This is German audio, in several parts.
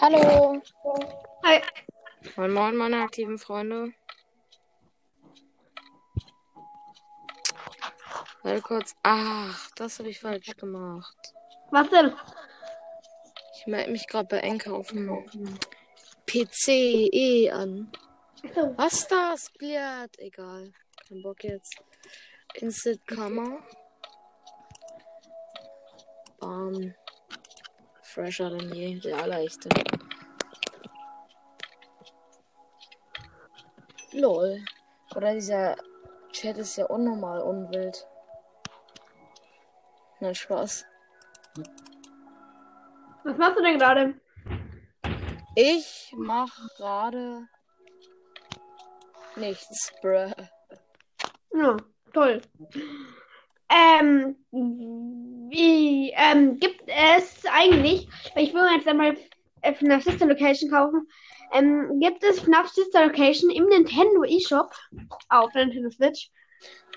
Hallo. Hi. Moin Moin, meine aktiven Freunde. Warte kurz. Ach, das habe ich falsch gemacht. Was denn? Ich melde mich gerade bei Enker auf dem PC eh an. Was das? Spliat? Egal. Kein Bock jetzt. Instant Kammer. Bam. Fresher denn je. Der allerechte. Lol. Oder dieser Chat ist ja unnormal unwild. Nein, Spaß. Was machst du denn gerade? Ich mach gerade nichts, bruh. Ja, toll. Ähm, wie, ähm, gibt es eigentlich, ich will jetzt einmal äh, FNAF Sister Location kaufen, ähm, gibt es FNAF Sister Location im Nintendo eShop auf Nintendo Switch?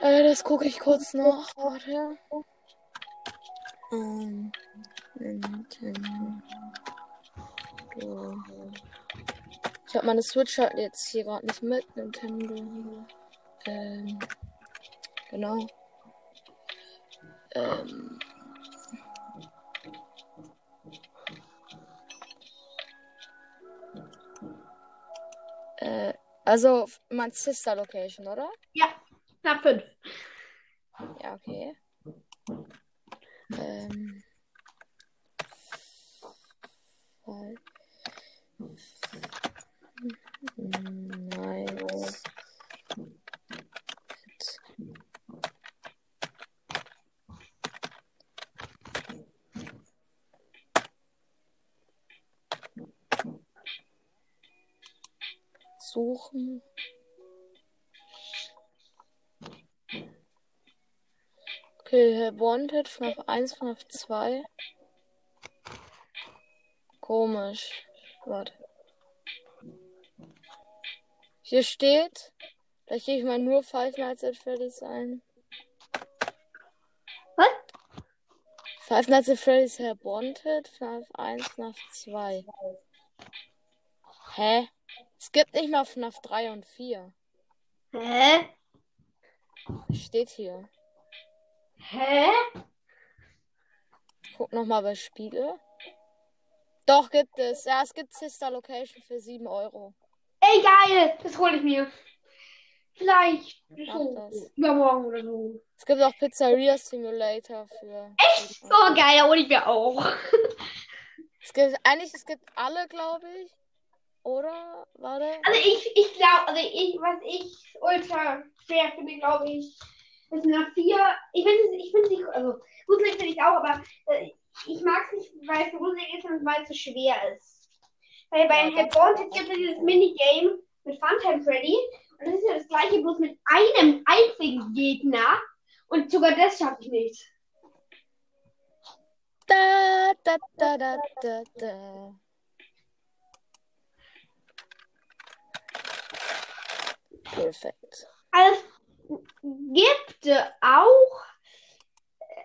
Äh, das gucke ich kurz nach. Warte. Ähm, Nintendo. Ich habe meine Switch halt jetzt hier gerade nicht mit. Nintendo. Ähm, genau. Ähm. Äh, also mein Sister Location, oder? Ja, knapp 5. Ja, okay. Ähm. Fall. Nice. Suchen. Okay, Wanted, FNAF 1, FNAF 2. Komisch. Warte. Hier steht, da gehe ich mal nur Five Nights at Freddy's ein. Was? Five Nights at Freddy's Have Wanted, FNAF 1, FNAF 2. Hä? Es gibt nicht mal FNAF 3 und 4. Hä? Steht hier. Hä? Guck nochmal bei Spiele. Doch, gibt es. Ja, es gibt Sister Location für 7 Euro. Ey, geil! Das hole ich mir. Vielleicht so übermorgen oder so. Es gibt auch Pizzeria Simulator für. Echt? So geil, da hole ich mir auch. Es gibt, eigentlich, es gibt alle, glaube ich. Oder? Warte. Also ich, ich glaube, also ich, was ich ultra schwer finde, glaube ich, ist nach vier. Ich finde es, ich finde nicht, also gruselig finde ich auch, aber äh, ich mag es nicht, weil es so gruselig ist und weil es so schwer ist. Weil bei Ja, Wanted gibt es dieses Minigame mit Funtime Freddy und das ist ja das gleiche, bloß mit einem einzigen Gegner und sogar das schaffe ich nicht. Da, da, da, da, da, da. Perfekt. Also es gibt auch,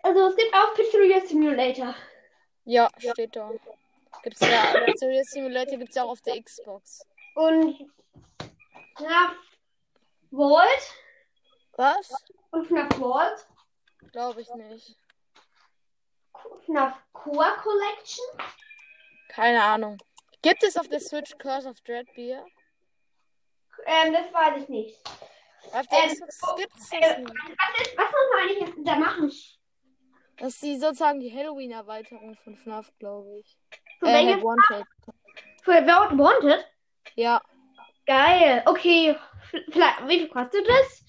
also es gibt auch Pizzeria Simulator. Ja, steht da. Gibt's ja. Pizzeria Simulator gibt's ja auch auf der Xbox. Und FNAF Vault Was? und FNAF Vault, Glaube ich nicht. FNAF Core Collection. Keine Ahnung. Gibt es auf der Switch Curse of Dreadbeer? Ähm, das weiß ich nicht. Auf der Ähm, Xbox gibt's Äh, das nicht. was, ist, was muss man eigentlich da machen? Das ist die, sozusagen die Halloween-Erweiterung von FNAF, glaube ich. Für Äh? Help Wanted. Für Vault Wanted? Ja. Geil. Okay. Vielleicht, wie viel kostet das?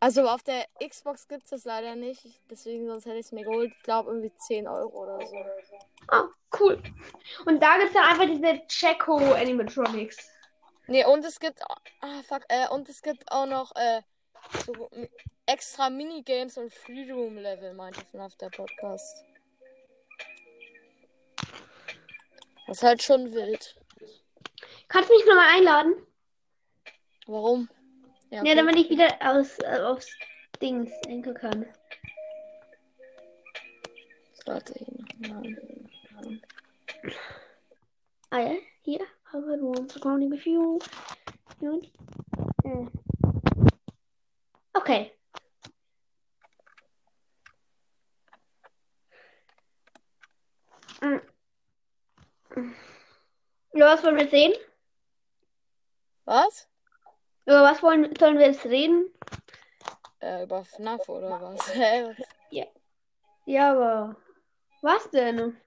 Also auf der Xbox gibt's das leider nicht. Ich- Deswegen sonst hätte ich es mir geholt. Ich glaube irgendwie 10 Euro oder so. Ah, cool. Und da gibt es dann einfach diese Checo Animatronics. Nee, und es gibt. Ah, fuck. Äh, und es gibt auch noch äh, so extra Minigames und Freeroom-Level, meinte FNAF der Podcast. Das ist halt schon wild. Kannst du mich nochmal einladen? Warum? Ja, okay. damit ich wieder aus, äh, aufs Dings denken kann. Warte hier nochmal. Ah ja, hier. Covered one surrounding with you. Äh. Okay. Mm. Über was wollen wir sehen? Was? Über was wollen, sollen wir jetzt reden? Äh, über FNAF oder was? Hä? Ja, aber was denn?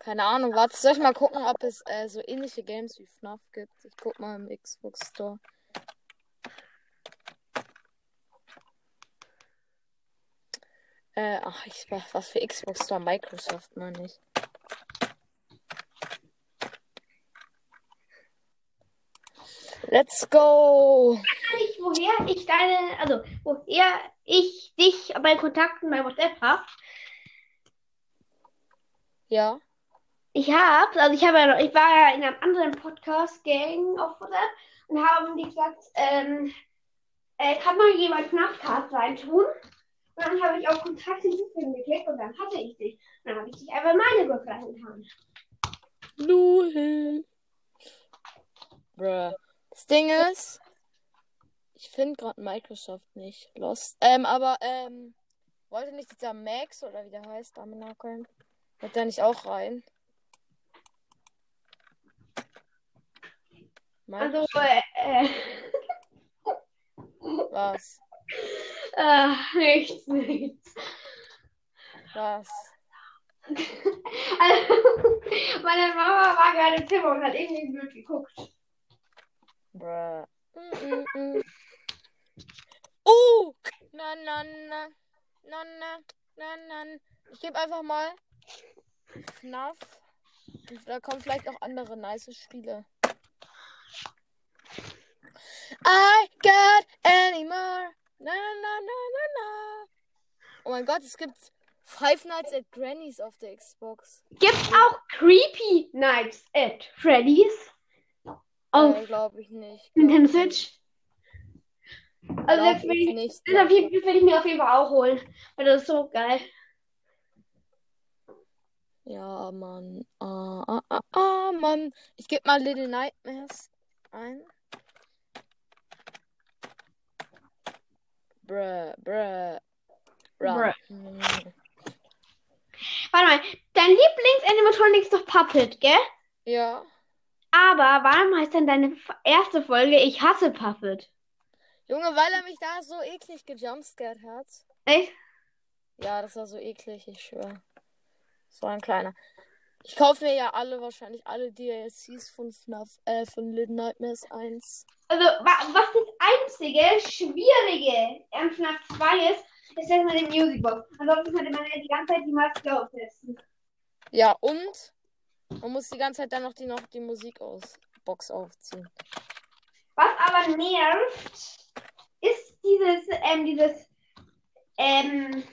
Keine Ahnung, warte, soll ich mal gucken, ob es äh, so ähnliche Games wie FNAF gibt? Ich guck mal im Xbox Store. Äh, ach, ich, was für Xbox Store? Microsoft, meine ich. Let's go! Ich, woher ich deine, also woher ich dich bei Kontakten bei WhatsApp habe. Ja. Ich hab's, also ich habe ja noch, ich war ja in einem anderen Podcast-Gang auf WhatsApp und haben die gesagt, ähm, äh, kann mal jemand Knappcast reintun? Und dann habe ich auf Kontakt hinzufügen geklickt und dann hatte ich dich. Und dann habe ich dich einfach in meine Gruppe reingetan. Lul. Bruh. Das Ding ist, ich finde gerade Microsoft nicht. Lost. Ähm, aber, ähm, wollte nicht dieser Max oder wie der heißt, Daminakan, wird da nicht auch rein? Also, Microsoft, äh, äh, was? äh, nichts, nichts. Was? Also, meine Mama war gerade im Zimmer und hat irgendwie blöd geguckt. Bruh. Mm, mm, mm. Uh! Na, na, na. Na, na, na, na. Ich gebe einfach mal FNAF. Und da kommen vielleicht auch andere nice Spiele. I got any more. Na, na, na, na, na. Oh mein Gott, es gibt Five Nights at Granny's auf der Xbox. Gibt's auch Creepy Nights at Freddy's? Auf Äh, glaube ich nicht. Nintendo Switch? Also das will ich ich, nicht. das auf jeden- will ich mir auf jeden Fall auch holen. Weil das ist so geil. Ja, Mann. Ah, ah, ah, ah, Mann. Ich gebe mal Little Nightmares ein. Bruh, bruh. Run. Bruh. Hm. Warte mal, dein Lieblings-Animatronic ist doch Puppet, gell? Ja. Aber warum heißt denn deine erste Folge Ich hasse Puppet? Junge, weil er mich da so eklig gejumpscared hat. Echt? Ja, das war so eklig, ich schwöre. So ein kleiner. Ich kaufe mir ja alle, wahrscheinlich alle DLCs von FNAF, äh, von Little Nightmares 1. Also, wa was das einzige Schwierige am FNAF 2 ist, ist, man den Musicbox. Ansonsten könnte man ja die ganze Zeit die Maske aufsetzen. Ja, und man muss die ganze Zeit dann noch die, noch die Musik aus Box aufziehen. Was aber nervt, ist dieses, ähm, dieses, ähm,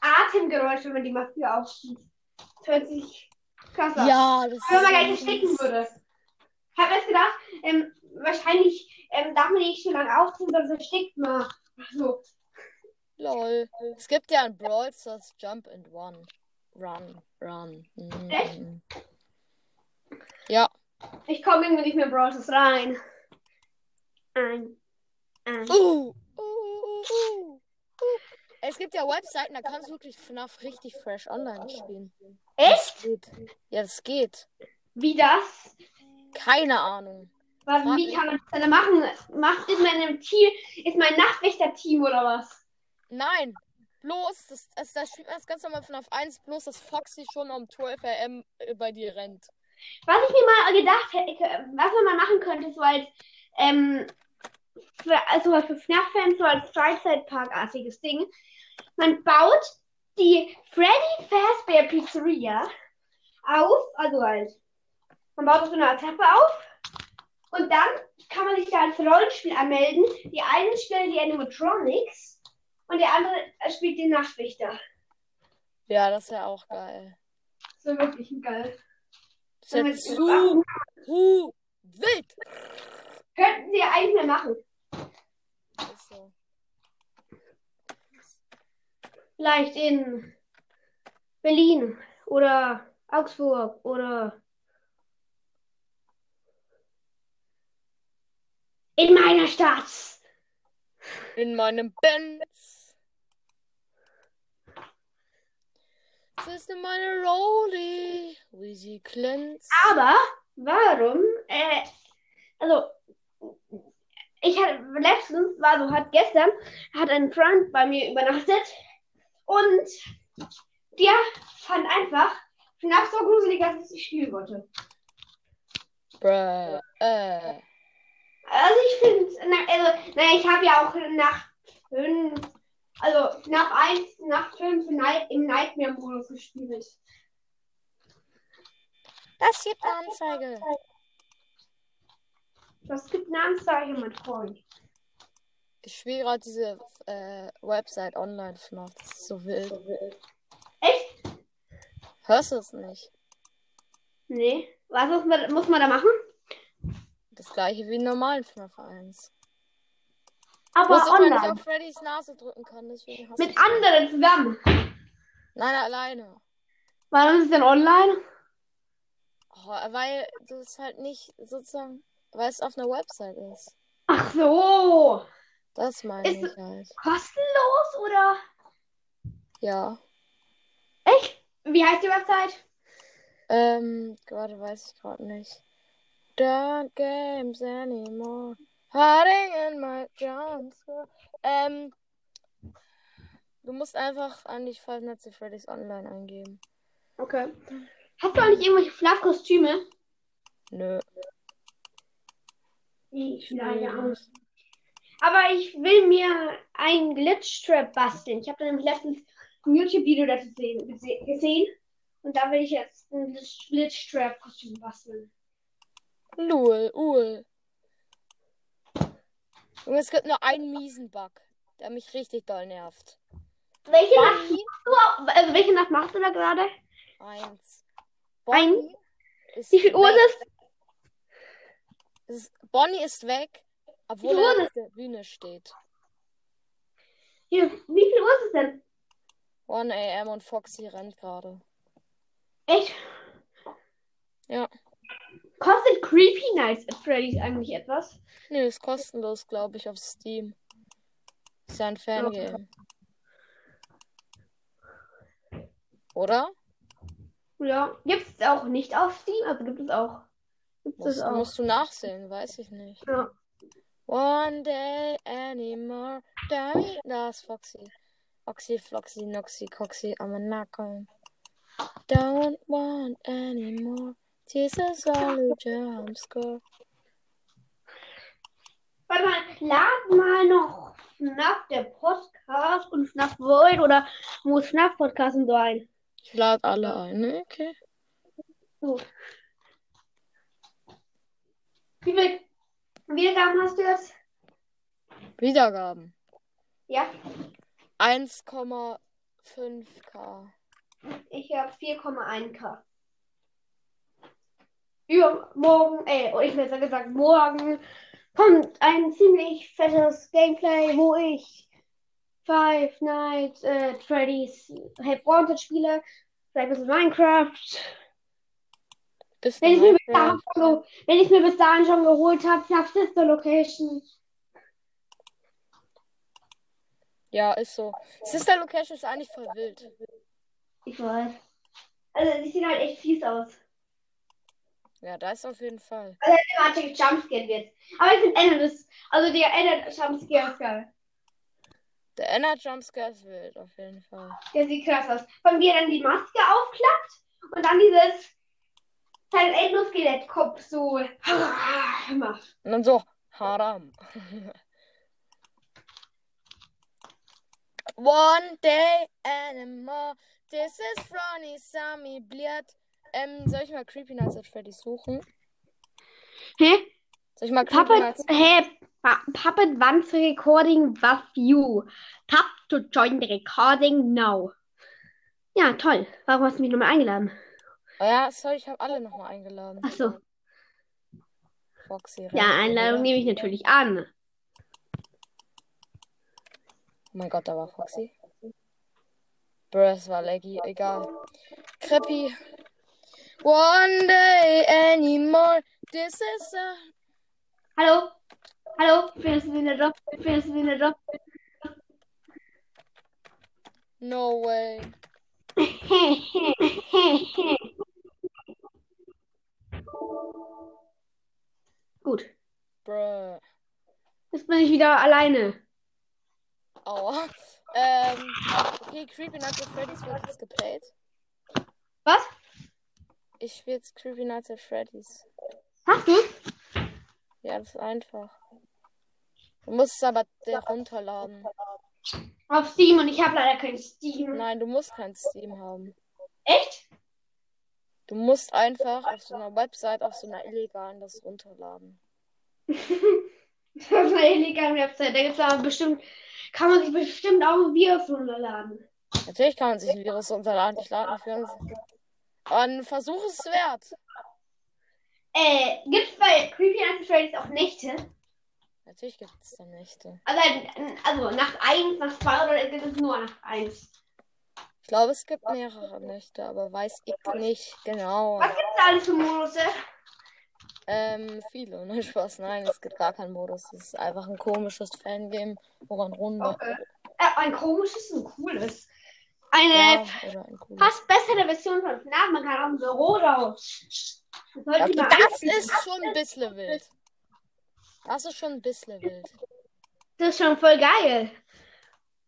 Atemgeräusch, wenn man die Maske aufzieht. Das hört sich krass an. Ja, das Wenn man gleich ersticken würde. Ich habe erst gedacht, ähm, wahrscheinlich ähm, darf man nicht so lange aufziehen, sonst erstickt man. So. Lol. Es gibt ja ein Brawl Stars Jump and Run. Run, run. Mhm. Echt? Ja. Ich komme irgendwie nicht mehr in Brawl Stars rein. Ein. Ein. Uh, uh, uh, uh, uh. Es gibt ja Webseiten, da kannst du wirklich FNAF richtig fresh online spielen. Echt? Das geht. Ja, das geht. Wie das? Keine Ahnung. Was, Frag wie mich. kann man das denn machen? Macht ist im Team, ist mein Nachtwächter-Team oder was? Nein. Bloß, das, das, das spielt man das ganz normal FNAF 1, bloß dass Foxy schon um 12 am bei dir rennt. Was ich mir mal gedacht hätte, was man mal machen könnte, so als, ähm, für, also für FNAF-Fans, so als Freizeitparkartiges Ding. Man baut die Freddy Fazbear Pizzeria auf, also halt, man baut auf so eine Treppe auf und dann kann man sich da als Rollenspiel anmelden. Die einen stellen die Animatronics und der andere spielt den Nachtwächter. Ja, das wäre auch geil. Das ist wirklich geil. Das ist jetzt zu hu, wild. Könnten sie ja eigentlich mehr machen. Ist so. Vielleicht in Berlin oder Augsburg oder in meiner Stadt. In meinem Benz. Es ist in meiner Rolli, wie sie glänzt. Aber warum? Äh, also, ich hatte letztens, also hat gestern, hat ein Freund bei mir übernachtet und der fand einfach FNAF so gruselig, dass ich spielen wollte. Bruh, äh. Also ich finde, also, naja, ich habe ja auch nach fünf, also nach eins, nach fünf Night, im Nightmare-Modus gespielt. Das gibt eine Anzeige. Das gibt eine Anzeige, mein Freund. Ich spiele gerade diese äh, Website online FNAF. Das ist so wild. Echt? Hörst du es nicht? Nee. Was muss man, muss man da machen? Das gleiche wie in normalen FNAF 1. Aber Bloß, dass man nicht online. auf Freddys Nase drücken kann, deswegen Mit anderen zusammen. Nein, alleine. Warum ist es denn online? Oh, weil du es halt nicht sozusagen, weil es auf einer Website ist. Ach so. Das meine Ist- ich halt. Kostenlos oder? Ja. Echt? Wie heißt die Website? Ähm, gerade weiß ich gerade nicht. Don't games anymore. Hiding in my jumpscare. Ähm, du musst einfach eigentlich Five Nights at Freddy's Online eingeben. Okay. Hast du eigentlich irgendwelche FNAF-Kostüme? Nö. Ich leider auch. Aber ich will mir ein Glitch-Trap basteln. Ich habe da nämlich letztens ein YouTube-Video dazu sehen, gese- gesehen. Und da will ich jetzt ein Glitch- Glitch-Trap-Kostüm basteln. Lul, ul. Junge, es gibt nur einen miesen Bug, der mich richtig doll nervt. Welche Nacht, Bonnie, du, also welche Nacht machst du da gerade? eins. Ein- Bonnie ist Wie viel Uhr ist es? Bonnie ist weg, obwohl er auf der Bühne steht. Hier, wie viel Uhr ist es denn? 1 am und Foxy rennt gerade. Echt? Ja. Kostet Creepy Nights at Freddy's eigentlich etwas? Nee, ist kostenlos, glaube ich, auf Steam. Ist ja ein Fangame. Oder? Ja. Gibt es auch nicht auf Steam? Also gibt es auch. Gibt es Musst, auch. musst du nachsehen, weiß ich nicht. Ja. One day anymore. Dummy. Da ist Foxy. Foxy, Floxy, Noxy, Coxy, am Nacken. Don't want anymore. Jesus, all you jumpscare. Warte mal, lad mal noch FNAF der Podcast und FNAF World oder muss FNAF Podcast und so ein. Ich lade alle ein, ne? Okay. So. Wie viel Wiedergaben hast du jetzt? Wiedergaben. Ja, 1,5k. ich habe 4,1k. Übermorgen, äh, oh, ich besser gesagt, morgen kommt ein ziemlich fettes Gameplay, wo ich Five Nights at Freddy's Help Wanted spiele. Vielleicht ein bisschen Minecraft. Bis Wenn ich mir bis dahin schon, wenn ich mir bis dahin schon geholt habe, nach Sister Location. Ja, ist so. Sister Location ist eigentlich voll wild. Ich weiß. Also, die sehen halt echt fies aus. Ja, da ist auf jeden Fall. Thematik Jumpscare wird. Aber ich finde das, also der Ender Jumpscare ist geil. Der Enner Jumpscare ist wild, auf jeden Fall. Der sieht krass aus. Von er dann die Maske aufklappt und dann dieses sein Endoskelettkopf so macht. Und dann so, Haram. One day anymore. This is Ronnie Sami Bliert. Ähm, soll ich mal Creepy Nights at Freddy's suchen? Hä? Soll ich mal Creepy Puppet, hä? Pa- Puppet wants recording with you. Tap to join the recording now. Ja, toll. Warum hast du mich nochmal eingeladen? Oh ja, sorry, ich habe alle nochmal eingeladen. Ach so. Foxy. Ja, Einladung wieder. nehme ich natürlich an. Oh mein Gott, da war Foxy. Bruh, es war laggy. Egal. Creepy. One day anymore. This is a... Hallo? Hallo, findest du den Job? Findest du den Job? No way. Gut, Bruh. jetzt bin ich wieder alleine. Aua. Ähm, okay, Creepy Nights at Freddy's wird jetzt geplayt. Was? Ich spiele jetzt Creepy Nights at Freddy's. Hast du? Ja, das ist einfach. Du musst es aber runterladen. Auf Steam und ich habe leider kein Steam. Nein, du musst kein Steam haben. Echt? Du musst einfach auf so einer Website, auf so einer illegalen das runterladen. Das ist eine illegale Website. Da gibt's aber bestimmt, kann man sich bestimmt auch ein Virus runterladen. Natürlich kann man sich ein Virus runterladen. Ich lade für uns. Aber ein Versuch ist es wert. Äh, gibt's bei Creepy Freddy's auch Nächte? Natürlich gibt es da Nächte. Also, also Nacht 1, Nacht 2 oder gibt es nur Nacht 1? Ich glaube, es gibt mehrere Nächte, aber weiß ich nicht genau. Was gibt's da alles für Modus? Ähm, viele, ne? Spaß. Nein, es gibt gar keinen Modus. Es ist einfach ein komisches Fangame, wo man runter. Okay. Äh, ein komisches und cooles. Eine Ja, ein cooles. fast bessere Version von FNAF. Man kann auch ein Büro raus. Das man das ist schon ein bisschen wild. Das ist schon ein bisschen wild. Das ist schon voll geil.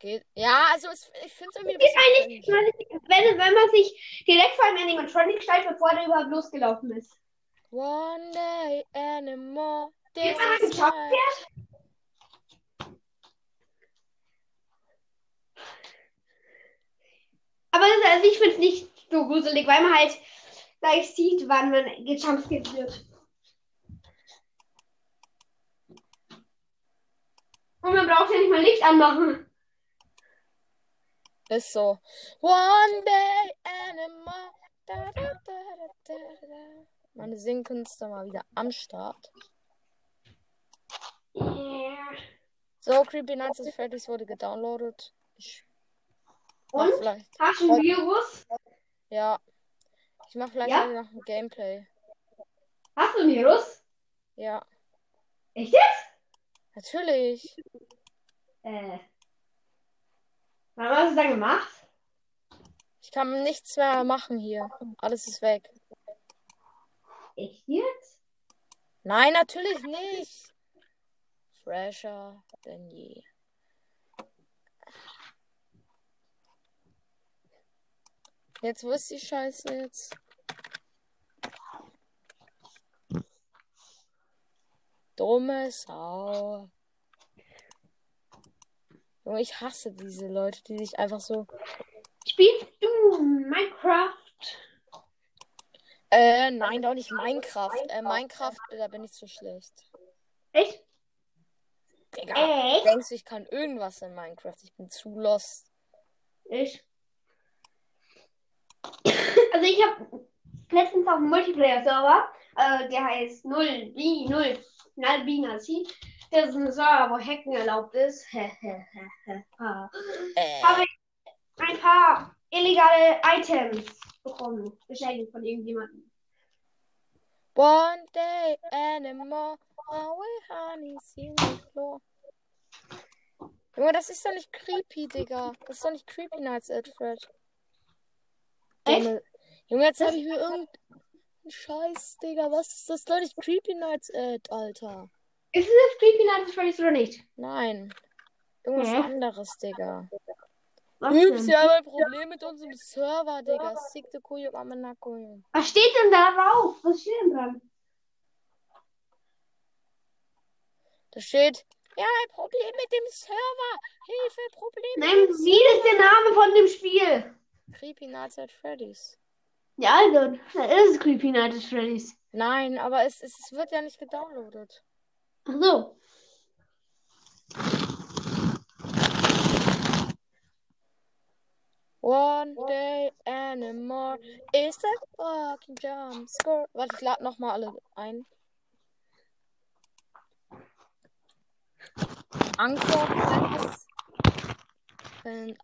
Geht. Ja, also es, ich finde es irgendwie ein Ist eigentlich, wenn, wenn man sich direkt vor einem Animatronic stellt, bevor der überhaupt losgelaufen ist. One day anymore. This Geht man. Jumpscare? Aber das, also ich finde es nicht so gruselig, weil man halt gleich sieht, wann man gejumpscared wird. Und man braucht ja nicht mal Licht anmachen. Ist so. One day anymore. Da, da, da, da, da, da. Meine Singkünste mal wieder am Start. Yeah. So, Creepy Nights at Freddy's wurde gedownloadet. Ich Und? vielleicht. Hast du ein Virus? Ja. Ich mach vielleicht Ja? noch ein Gameplay. Hast du ein Virus? Ja. Echt jetzt? Natürlich. Äh. Wann hast du das gemacht? Ich kann nichts mehr machen hier. Alles ist weg. Echt jetzt? Nein, natürlich nicht. Fresher denn je. Jetzt, wo ist die Scheiße jetzt? Dumme Sau. Junge, ich hasse diese Leute, die sich einfach so. Spielst du Minecraft? Äh, nein, doch nicht Minecraft. Äh, Minecraft, da bin ich zu schlecht. Echt? Digga, Echt? denkst du, ich kann irgendwas in Minecraft? Ich bin zu lost. Ich. Also ich habe letztens auf dem Multiplayer-Server, äh, der heißt 0B0, Nalbinazi. Das ist ein Server, wo Hacken erlaubt ist. Habe Äh, ich ein paar illegale Items bekommen. Geschenkt von irgendjemandem. one day anymore. Away, honey, see the floor. Junge, das ist doch nicht creepy, Digga. Das ist doch nicht creepy Nights at Fred. Junge, Junge, jetzt habe ich mir irgendeinen Scheiß, Digga. Was ist das doch nicht creepy Nights at, Alter? Ist es jetzt Creepy Nights at Freddy's oder nicht? Nein. Irgendwas Hä? anderes, Digga. Was, Übst, wir haben ein Problem mit unserem Server, Digga. Sickte Kuyo, Amenako. Was steht denn da drauf? Was steht denn dran? Da steht, ja, ein Problem mit dem Server. Hilfe, Problem mit Nein, wie ist der Name von dem Spiel? Creepy Nights at Freddy's. Ja, also, da ist es Creepy Nights at Freddy's. Nein, aber es, es, es wird ja nicht gedownloadet. Ach so. One day anymore is a fucking jump score. Warte, ich lade nochmal alle ein. Anchor. Wenn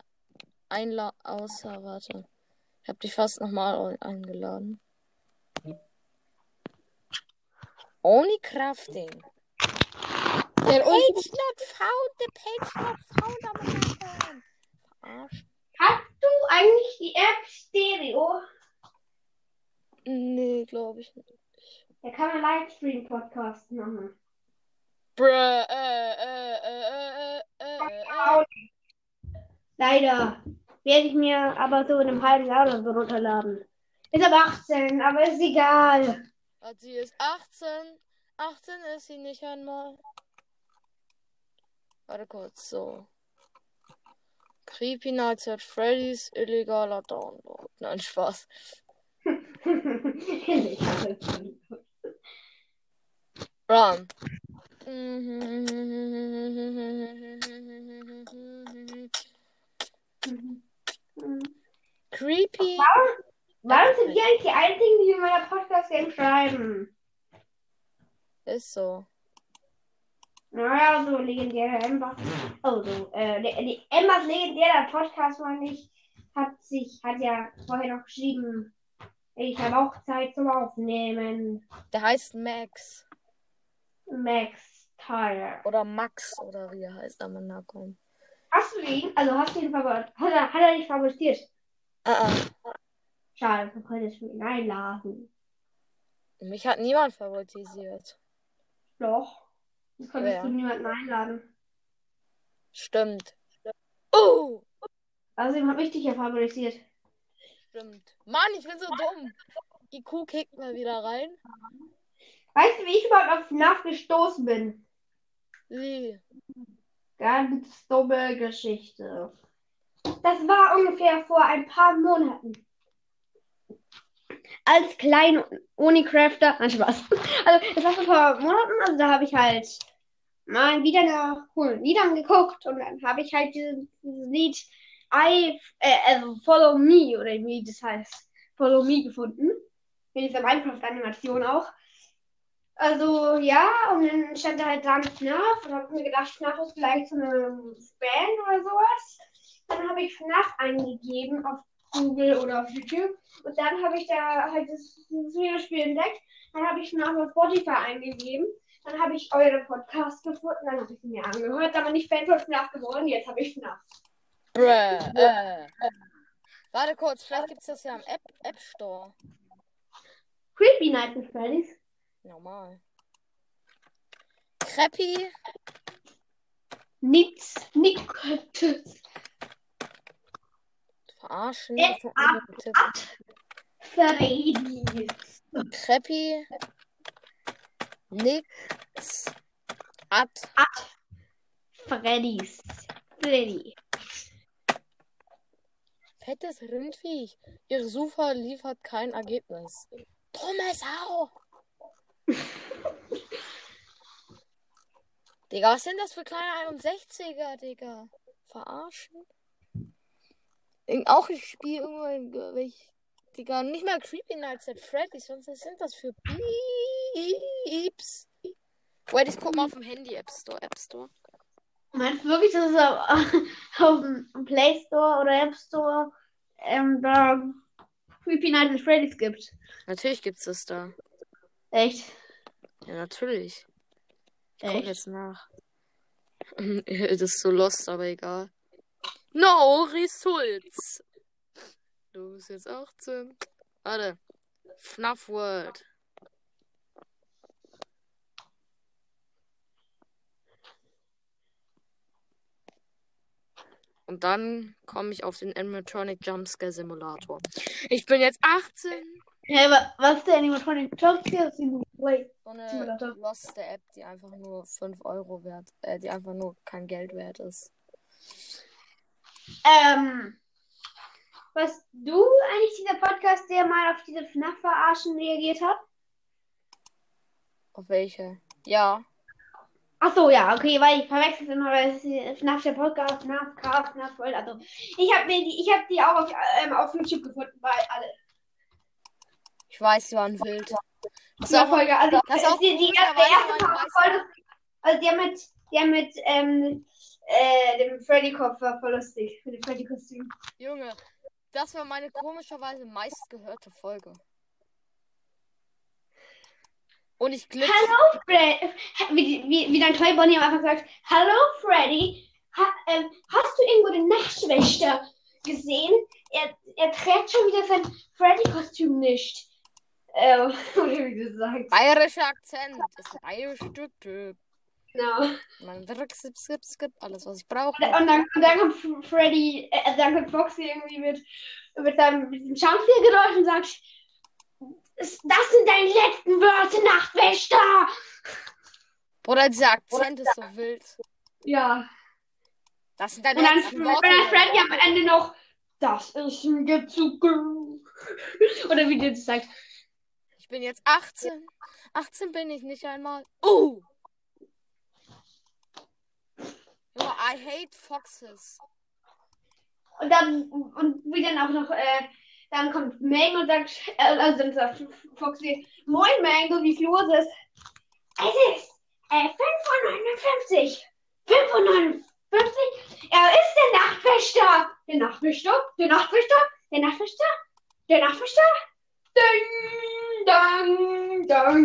Einla außer, warte. Ich hab dich fast nochmal eingeladen. Only Crafting. Der Page not found, the page not found, aber nein. Verarscht. Hast du eigentlich die App Stereo? Nee, glaube ich nicht. Da kann man Livestream-Podcast machen. Bruh, äh, äh, äh, äh, äh, äh, äh. Leider. Werde ich mir aber so in einem halben Jahr oder so runterladen. Ist aber 18, aber ist egal. Und sie ist 18. 18 ist sie nicht einmal. Warte kurz, so. Creepy Nights at Freddy's illegaler Download. Nein, Spaß. Run. Creepy. Warum sind wir eigentlich die Einzigen, die in meiner Podcast-Game schreiben? Ist so. Naja, so legendäre Emma. Oh, so. Äh, die, die Emmas legendärer Podcast, meine ich, hat sich, hat ja vorher noch geschrieben, ich habe auch Zeit zum Aufnehmen. Der heißt Max. Max Tyler. Oder Max, oder wie er heißt am Nachkommen. Hast du ihn? Also hast du ihn favorisiert? Hat er, hat er dich favorisiert? Ah, ah. Schade, du könntest ihn einladen. Mich hat niemand favorisiert. Doch. Du könntest Wer? du niemanden einladen. Stimmt. Oh! Außerdem habe ich dich ja favorisiert. Stimmt. Mann, ich bin so dumm. IQ kickt mal wieder rein. Weißt du, wie ich überhaupt auf FNAF gestoßen bin? Wie? Ganz dumme Geschichte. Das war ungefähr vor ein paar Monaten. Als kleiner Unicrafter. Nein, Spaß. Also, das war vor ein paar Monaten. Also, da habe ich halt mal wieder nach coolen Liedern geguckt. Und dann habe ich halt dieses, Lied I, äh, also Follow Me, oder wie das heißt. Follow Me gefunden. Mit dieser Minecraft-Animation auch. Also, ja, und dann stand da halt dran FNAF und habe mir gedacht, FNAF ist vielleicht so eine Band oder sowas. Dann habe ich FNAF eingegeben auf Google oder auf YouTube und dann habe ich da halt das Videospiel entdeckt. Dann habe ich FNAF auf Spotify eingegeben. Dann habe ich eure Podcast gefunden, dann habe ich sie mir angehört, aber nicht Fan von FNAF geworden. Jetzt habe ich FNAF. Bruh. Äh. Warte kurz, vielleicht gibt's das ja im App, App Store. Creepy Night at Freddy's. Normal. Crappy. Nichts, nichts. Verarschen. Freddy's. Crappy. Nix. At. Freddy's. Freddy. Fettes Rindviech. Ihre Suche liefert kein Ergebnis. Dumme Sau. Digga, was sind das für kleine 61er, Digga? Verarschen? Auch ein Spiel, irgendwo, welch, Digga, nicht mal Creepy Nights at Freddy's, sonst was sind das für Pieps? Wait, ich guck mal auf dem Handy App Store, App Store. Meinst du wirklich, dass es auf, auf dem Play Store oder App Store ähm, da Creepy Night at Freddy's gibt? Natürlich gibt's das da. Echt? Ja, natürlich. Ich guck Echt? jetzt nach. Das ist so lost, aber egal. No results. Du bist jetzt 18. Warte. FNAF World. Und dann komme ich auf den Animatronic Jumpscare Simulator. Ich bin jetzt 18. Ja, aber was ist der Animatronic Jumpscare Simulator? So eine loste App, die einfach nur 5 Euro wert, äh, die einfach nur kein Geld wert ist. Ähm, was du eigentlich dieser Podcast, der mal auf diese FNAF-Verarschen reagiert hat? Auf welche? Ja. Ach so, ja, okay, weil ich verwechsel es immer, weil es ist FNAF der Podcast, FNAF, Cast, FNAF World, also ich habe mir die, ich habe die auch auf, ähm, auf YouTube gefunden, weil alle. Ich weiß, die waren wild. Das ist auch, Folge, also das ist auch die, die erste, komischerweise erste mein Folge, also der mit, der mit, ähm, äh, dem Freddy-Kopf war voll lustig, mit dem Freddy-Kostüm. Junge, das war meine komischerweise meistgehörte Folge. Und ich glitsch. Hallo Freddy. Wie, wie, wie dein toll Bonnie am Anfang sagt, Hallo Freddy. Ha, ähm, hast du irgendwo den Nachtwächter gesehen? Er, er trägt schon wieder sein Freddy-Kostüm nicht. Ähm, oder wie du sagst. Bayerischer Akzent. Das ist. Düb, düb. Genau. Man drückt, skip, skip, skip. Alles, was ich brauche. Und dann, und dann kommt Freddy, äh, dann kommt Foxy irgendwie mit, mit seinem Schauspielgeräusch und sagt, das sind deine letzten Wörter, Nachtwächter! Bruder, dieser Akzent ist so wild. Ja. Das sind deine Und dann, letzten und Worte. dann Freddy am Ende noch, das ist mir zu. Oder wie du das sagst. Ich bin jetzt 18. 18 bin ich nicht einmal. Uh! Junge, I hate foxes. Und dann, und wie dann auch noch, äh, dann kommt Mango und sagt, äh, also dann sagt Foxy, Moin Mango, wie viel Uhr ist es? Es ist, äh, 5.59 Uhr. 5.59 Er ist der Nachtwächter. Der Nachtwächter, der Nachtwächter, der Nachtwächter, der Nachtwächter. Ding, dang, dang.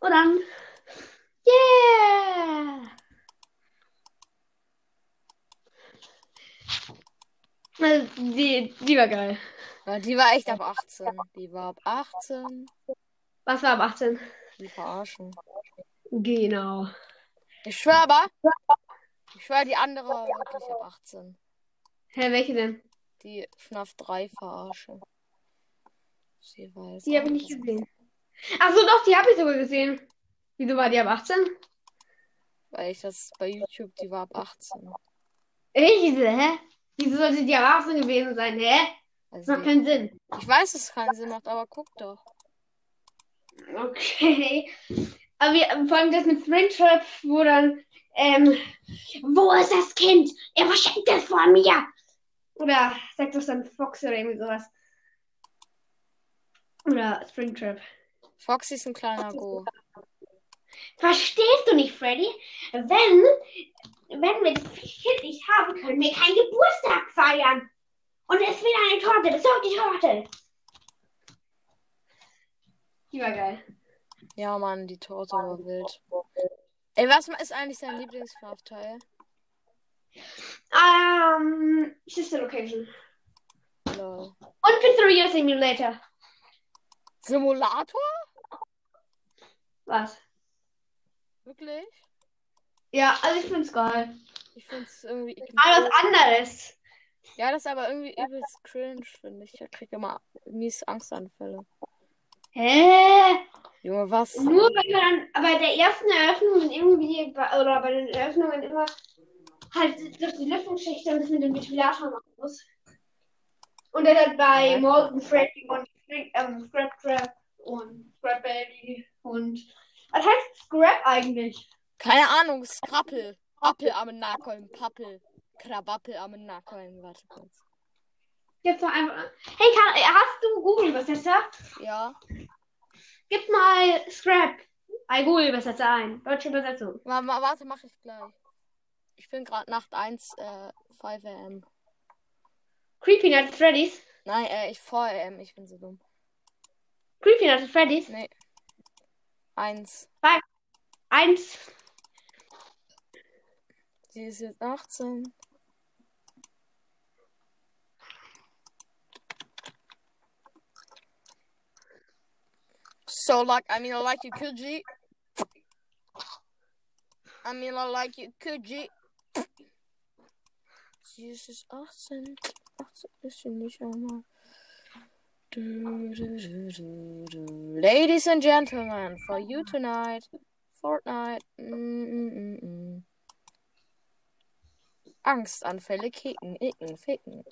Und dann, yeah. Die, die war geil. Ja, die war echt ab 18. Die war ab 18. Was war ab 18? Die verarschen. Genau. Ich schwör aber. Ich schwör, die andere war wirklich ab 18. Hä, welche denn? Die FNAF 3 verarsche. Sie weiß. Die habe ich nicht gesehen. Ach so, doch, die habe ich sogar gesehen. Wieso war die ab 18? Weil ich das bei YouTube, die war ab 18. Echt? Hä? Wieso sollte die 18 gewesen sein? Hä? Also Macht die, keinen Sinn. ich weiß, dass es keinen Sinn macht, aber guck doch. Okay. Aber wir, vor allem das mit Springtrap, wo dann, ähm, wo ist das Kind? Er verschenkt es vor mir. Oder sagt das dann Fox oder irgendwie sowas. Oder Springtrap. Foxy ist ein kleiner Go. Verstehst du nicht, Freddy? Wenn, wenn wir das Kind nicht haben, können wir keinen Geburtstag feiern. Und es will eine Torte, das ist auch die Torte. Die war geil. Ja, Mann, die Torte war wild. Ey, was ist eigentlich dein Lieblingsfarbteil? Ähm, Sister Location. Lol. Und Pizzeria Simulator. Simulator? Was? Wirklich? Ja, also ich find's geil. Ich find's irgendwie. Aber was anderes. Ja, das ist aber irgendwie übelst cringe, finde ich. Ich krieg immer mies Angstanfälle. Hä? Junge, was? Nur wenn man dann bei der ersten Eröffnung irgendwie, oder bei den Eröffnungen immer halt durch die Lüftungsschächte und das mit dem Ventilator machen muss. Und dann halt bei Ja. Molten Freddy und ähm, Scrap Trap und Scrap Baby und was heißt Scrap eigentlich? Keine Ahnung, Scrappel. Appel am Nakeln, Pappel. Krabappel am Nakeln. Warte kurz. Jetzt mal einfach. Hey, kann, hast du Google Übersetzer? Ja. Gib mal Scrap bei Google Übersetzer ein. Deutsche Übersetzung. Ma ma warte, mach ich gleich. Ich bin gerade Nacht 1, äh, 5 am. Creepy Nights at Freddy's. Nein, äh, ich 4 am. Ich bin so dumm. Creepy Nights at Freddy's. Nee. 1. Eins. Sie ist jetzt 18. So, like, I mean, I like you, could you? I mean, I like you, could you? Sie ist jetzt 18. 18 ist sie nicht einmal. Ladies and gentlemen, for you tonight, Fortnite. Mm, mm, mm, mm. Angstanfälle kicken, icken, ficken.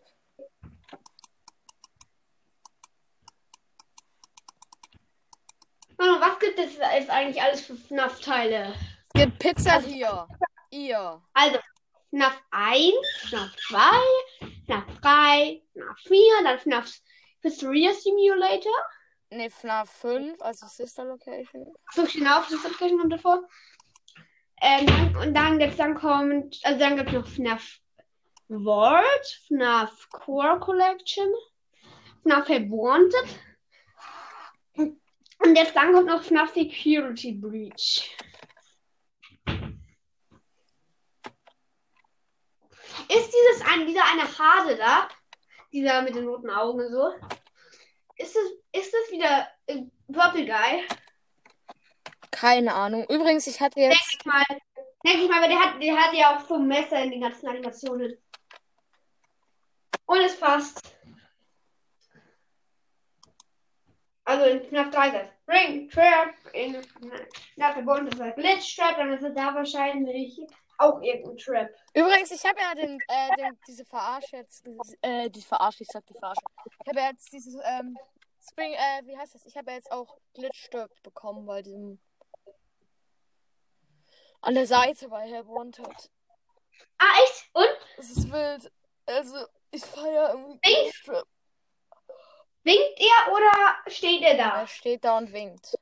Mama, was gibt es jetzt eigentlich alles für FNAF-Teile? Es gibt Pizza hier. Ihr. Also, FNAF 1, FNAF 2, FNAF 3, FNAF 4, dann FNAF Pizzeria Simulator. Ne, FNAF 5, also Sister Location. So genau, das ist gleich noch davor. Ähm, und dann jetzt dann kommt, also dann gibt es noch FNAF World, FNAF Core Collection, FNAF Wanted. Und jetzt dann kommt noch FNAF Security Breach. Ist dieses ein, dieser eine Hade da, dieser mit den roten Augen so, ist das, ist das wieder äh, Purple Guy? Keine Ahnung. Übrigens, ich hatte jetzt. ich mal. Denke ich mal, weil der hat, der hat ja auch so ein Messer in den ganzen Animationen. Und es passt. Also in FNAF 3 ist das Ring Trap, in FNAF verbunden ist das Glitch Trap, dann ist es da wahrscheinlich auch irgendein Trap. Übrigens, ich habe ja den, äh, den, diese Verarsche jetzt. Äh, die Verarsche, ich sag die Verarsche. Ich habe ja jetzt dieses, ähm, Spring, äh, wie heißt das? Ich habe ja jetzt auch Glitch Stirb bekommen bei diesem. An der Seite bei Help Wanted. Ah, echt? Und? Es ist wild. Also, ich feiere irgendwie? Glitch Stirb. Winkt er oder steht er da? Er steht da und winkt.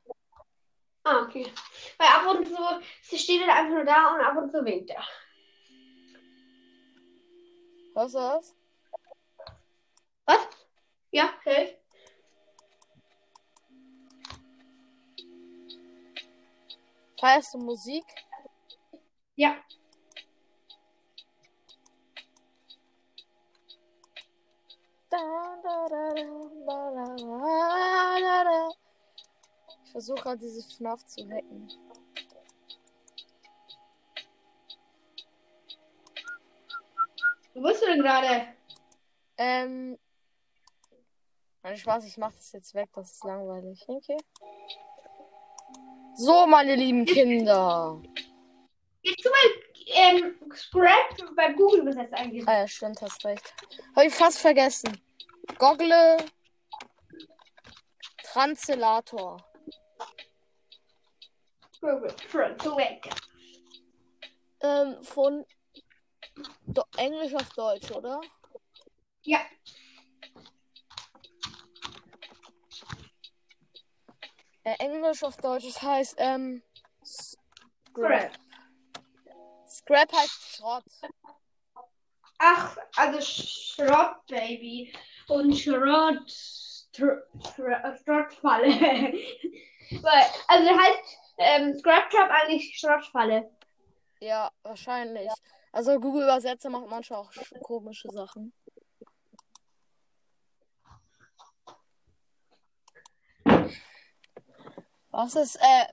Ah, okay. Weil ab und zu sie steht er einfach nur da und ab und zu winkt er. Was ist das? Was? Ja, okay. Feierst du Musik? Ja. Ich versuche gerade diese FNAF zu hacken. Wo bist du denn gerade? Ähm. Nein, Spaß, ich mach das jetzt weg, das ist langweilig. Okay. So, meine lieben Kinder. Jetzt tu mal ähm, Scrap bei Google übersetzt eingeben. Ah ja, stimmt, hast recht. Habe ich fast vergessen. Goggle Translator. Ähm, von Do Englisch auf Deutsch, oder? Ja. Äh, Englisch auf Deutsch, das heißt, ähm, Scrap. Scrap heißt Schrott. Ach, also Schrott, Baby. Und Schrott. Schrottfalle. Also heißt ähm, Scrap Trap eigentlich Schrottfalle. Ja, wahrscheinlich. Also Google Übersetzer macht manchmal auch sch- komische Sachen. Was ist, äh,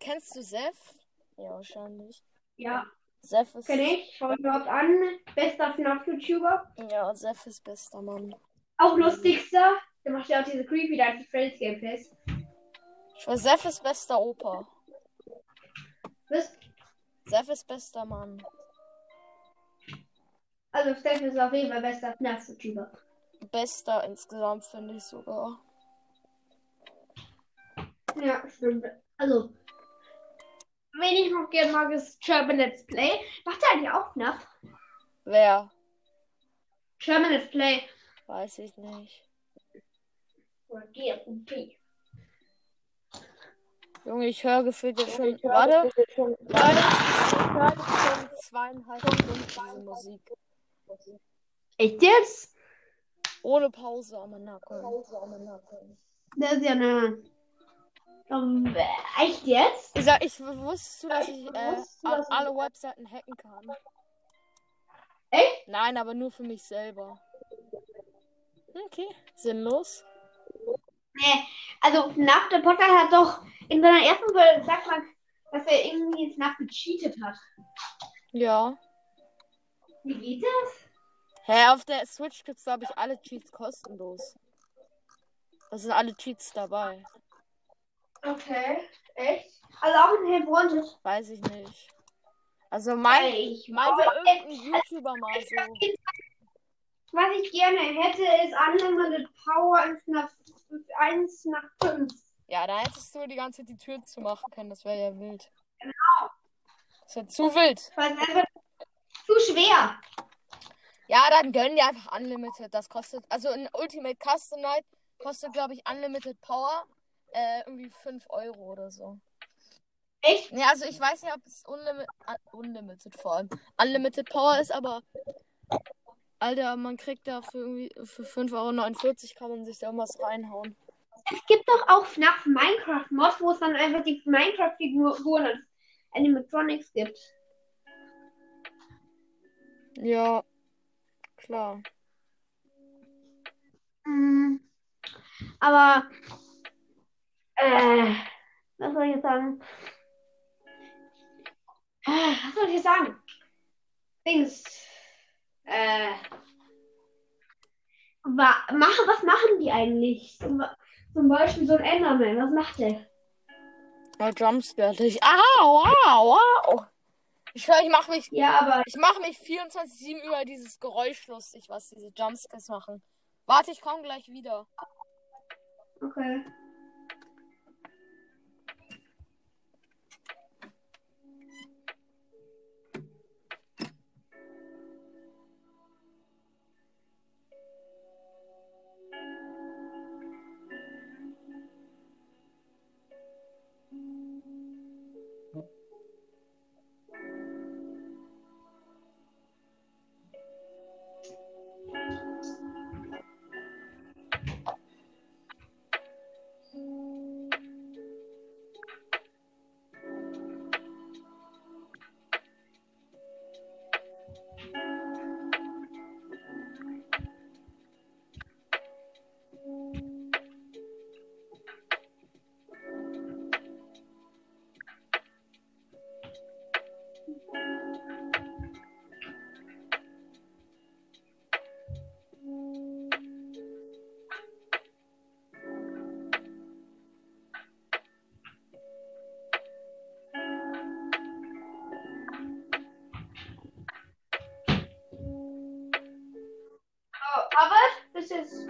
kennst du Seth? Ja, wahrscheinlich. Ja, Seth ist. kenn ich. Schau mich überhaupt an. Bester FNAF-YouTuber. Ja, Seth ist bester Mann. Auch lustigster. Der macht ja auch diese Creepy Dance Friends Gameplays. Ich weiß, Seth ist bester Opa. Was? Seth ist bester Mann. Also Steph ist auf jeden Fall bester FNAF-YouTuber. Bester insgesamt, finde ich sogar. Ja, stimmt. Also, wen ich noch gerne mag, ist German Let's Play. Macht er eigentlich auch FNAF? Wer? German Let's Play. Weiß ich nicht. Oder GFP. Junge, ich höre gefühlt jetzt schon. Warte. Leute, ich höre jetzt schon zweieinhalb Stunden diese Musik. Echt jetzt? Ohne Pause am Nacken. Das ist ja eine. Um, äh, echt jetzt? Ich sag, ich wusstest du, dass ich äh, Wusstest du, a- dass ich- alle Webseiten hacken kann? Echt? Nein, aber nur für mich selber. Okay, sinnlos. Nee. Also, nach der Podcast hat doch in seiner ersten Folge gesagt, man, dass er irgendwie FNAF gecheatet hat. Ja. Wie geht das? Hä, auf der Switch gibt's glaube ich alle Cheats kostenlos. Da sind alle Cheats dabei. Okay. Echt? Also auch in Wanted. Weiß ich nicht. Also mein, Ich meinte irgendein YouTuber mal so. Was ich gerne hätte, ist Unlimited Power in FNAF 1 nach 5. Ja, da hättest du die ganze Zeit die Tür zu machen können. Das wäre ja wild. Genau. Das wäre zu wild. Weil es einfach zu schwer. Ja, dann gönnen die einfach Unlimited. Das kostet, also in Ultimate Custom Night kostet, glaube ich, Unlimited Power äh, irgendwie 5 Euro oder so. Echt? Ja, also ich weiß nicht, ob es Unlimited, Unlimited vor allem Unlimited Power ist, aber Alter, man kriegt da für irgendwie für 5,49 Euro kann man sich da was reinhauen. Es gibt doch auch FNAF Minecraft Mods, wo es dann einfach die Minecraft-Figuren als Animatronics gibt. Ja, klar. Mm, aber, äh, was soll ich jetzt sagen? Äh, was soll ich jetzt sagen? Dings. Äh, wa mach, was machen die eigentlich? Zum, zum Beispiel so ein Enderman, was macht der? Ja, Jumpscare dich. Au, au, au. Ich schwör, ich mach mich, Ja, aber ich mach mich 24-7 über dieses Geräusch lustig, was diese Jumpscares machen. Warte, ich komm gleich wieder. okay.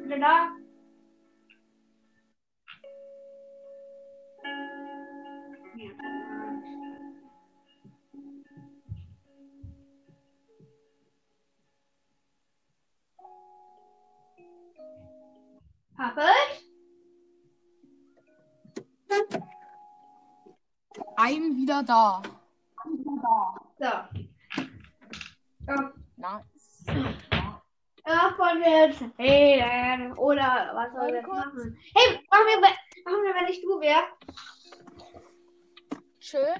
Jetzt wieder da? Puppet? I'm wieder da. So. Ja, Nice. davon wir jetzt reden. Jetzt Kurz. machen? Hey, machen wir, machen wir, wenn ich du wär. Chill.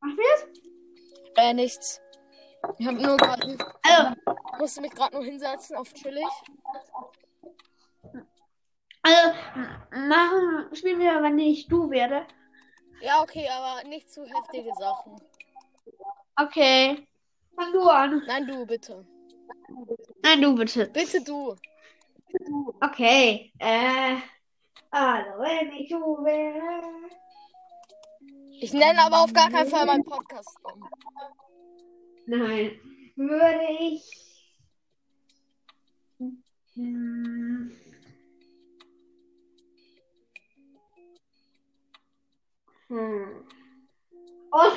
Machen wir es? Äh, nichts. Ich hab nur gerade, Also, musste mich gerade nur hinsetzen auf chillig. also, machen, spielen wir, wenn ich du werde. Ja, okay, aber nicht zu heftige Sachen. Okay. Fang du an. Nein, du, bitte. Nein, du bitte. Bitte du. Okay. Äh. Wenn ich du wäre. Ich nenne aber auf gar keinen Fall meinen Podcast um. Nein. Würde ich. Hm. Hm. Oh.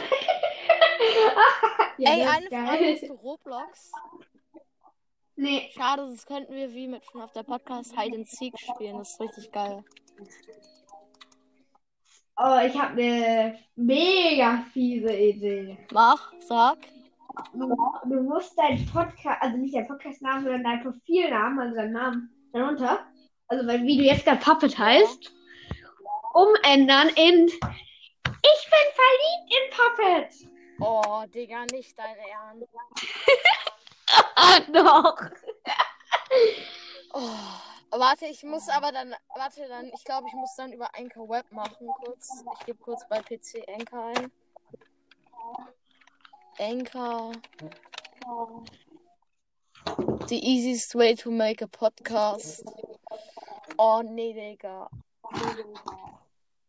ja, Ey, eine Frage zu Roblox. Nee. Schade, das könnten wir wie mit auf der Podcast Hide and Seek spielen. Das ist richtig geil. Oh, ich habe eine mega fiese Idee. Mach, sag. Du, musst deinen Podcast, also nicht deinen Podcast-Namen, sondern deinen Profilnamen, also deinen Namen darunter, also weil, wie du jetzt gerade Puppet heißt, umändern in Ich bin verliebt in Puppet. Oh, Digga, nicht dein Ernst. Ah, doch. Oh, warte, ich muss aber dann, warte dann, ich glaube, ich muss dann über Anchor Web machen kurz. Ich gebe kurz bei PC Anchor ein. Anchor. The easiest way to make a podcast. Oh, nee, Digga.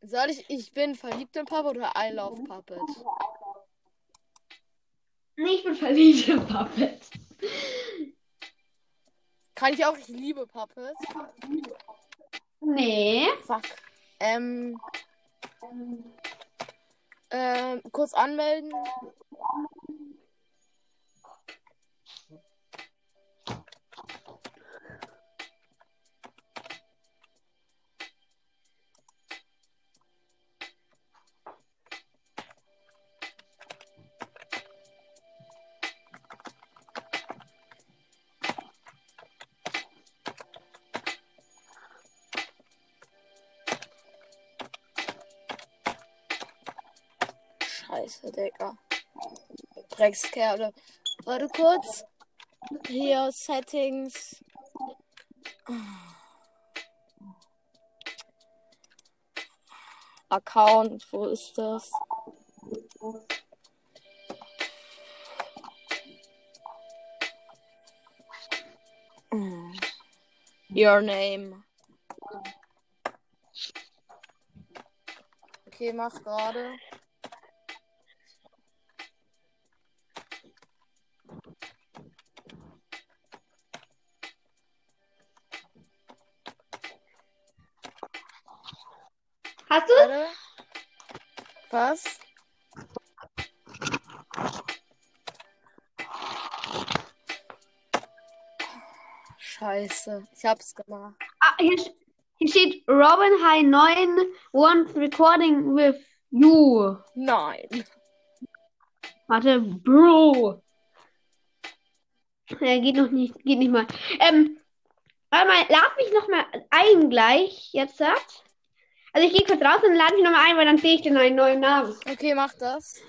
Soll ich, ich bin verliebt in Puppet oder I love Puppet? Nee, ich bin verliebt in Puppet. Kann ich auch, ich liebe Puppet. Nee. Fuck. Ähm. Ähm, kurz anmelden. Scheiße, Digga. Dreckskerle. Warte kurz. Hier, Settings. Account, wo ist das? Your name. Okay, mach gerade. Hast du? Warte. Was? Scheiße, ich hab's gemacht. Ah, hier, hier steht Robin High 9 wants recording with you. Nein. Warte, Bro. Ja, geht noch nicht, geht nicht mal. Ähm, warte mal, lad mich noch mal ein gleich, jetzt sagt. Also ich gehe kurz raus und lade mich noch mal ein, weil dann sehe ich den neuen, neuen Namen. Okay, mach das.